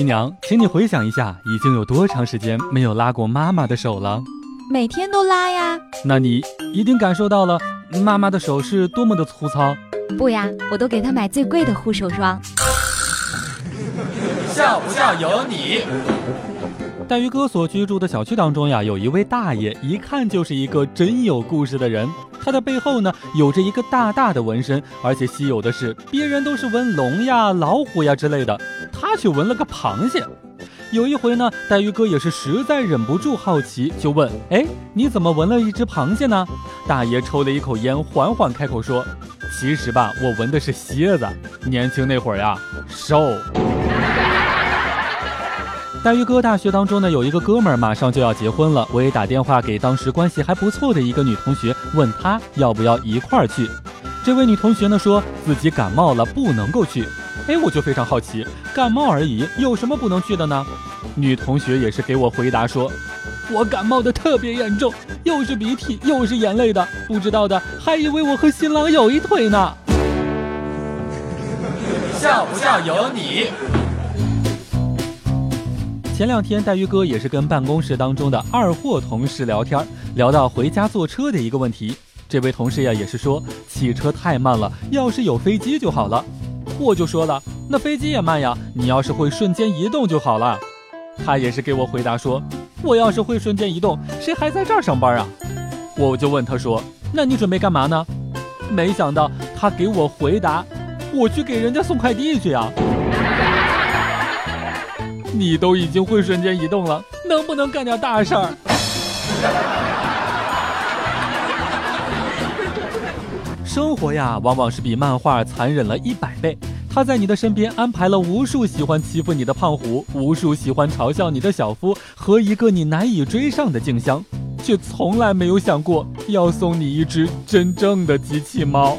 新娘，请你回想一下，已经有多长时间没有拉过妈妈的手了？每天都拉呀。那你一定感受到了妈妈的手是多么的粗糙。不呀，我都给她买最贵的护手霜。笑不笑由你。带鱼哥所居住的小区当中呀，有一位大爷，一看就是一个真有故事的人。他的背后呢，有着一个大大的纹身，而且稀有的是，别人都是纹龙呀、老虎呀之类的，他却纹了个螃蟹。有一回呢，带鱼哥也是实在忍不住好奇，就问：“哎，你怎么纹了一只螃蟹呢？”大爷抽了一口烟，缓缓开口说：“其实吧，我纹的是蝎子。年轻那会儿呀，瘦。”大鱼哥大学当中呢，有一个哥们儿马上就要结婚了，我也打电话给当时关系还不错的一个女同学，问她要不要一块儿去。这位女同学呢说自己感冒了，不能够去。哎，我就非常好奇，感冒而已，有什么不能去的呢？女同学也是给我回答说，我感冒的特别严重，又是鼻涕又是眼泪的，不知道的还以为我和新郎有一腿呢。笑不笑由你。前两天，带鱼哥也是跟办公室当中的二货同事聊天，聊到回家坐车的一个问题。这位同事呀，也是说汽车太慢了，要是有飞机就好了。我就说了，那飞机也慢呀，你要是会瞬间移动就好了。他也是给我回答说，我要是会瞬间移动，谁还在这儿上班啊？我就问他说，那你准备干嘛呢？没想到他给我回答，我去给人家送快递去呀。你都已经会瞬间移动了，能不能干点大事儿？生活呀，往往是比漫画残忍了一百倍。他在你的身边安排了无数喜欢欺负你的胖虎，无数喜欢嘲笑你的小夫和一个你难以追上的静香，却从来没有想过要送你一只真正的机器猫。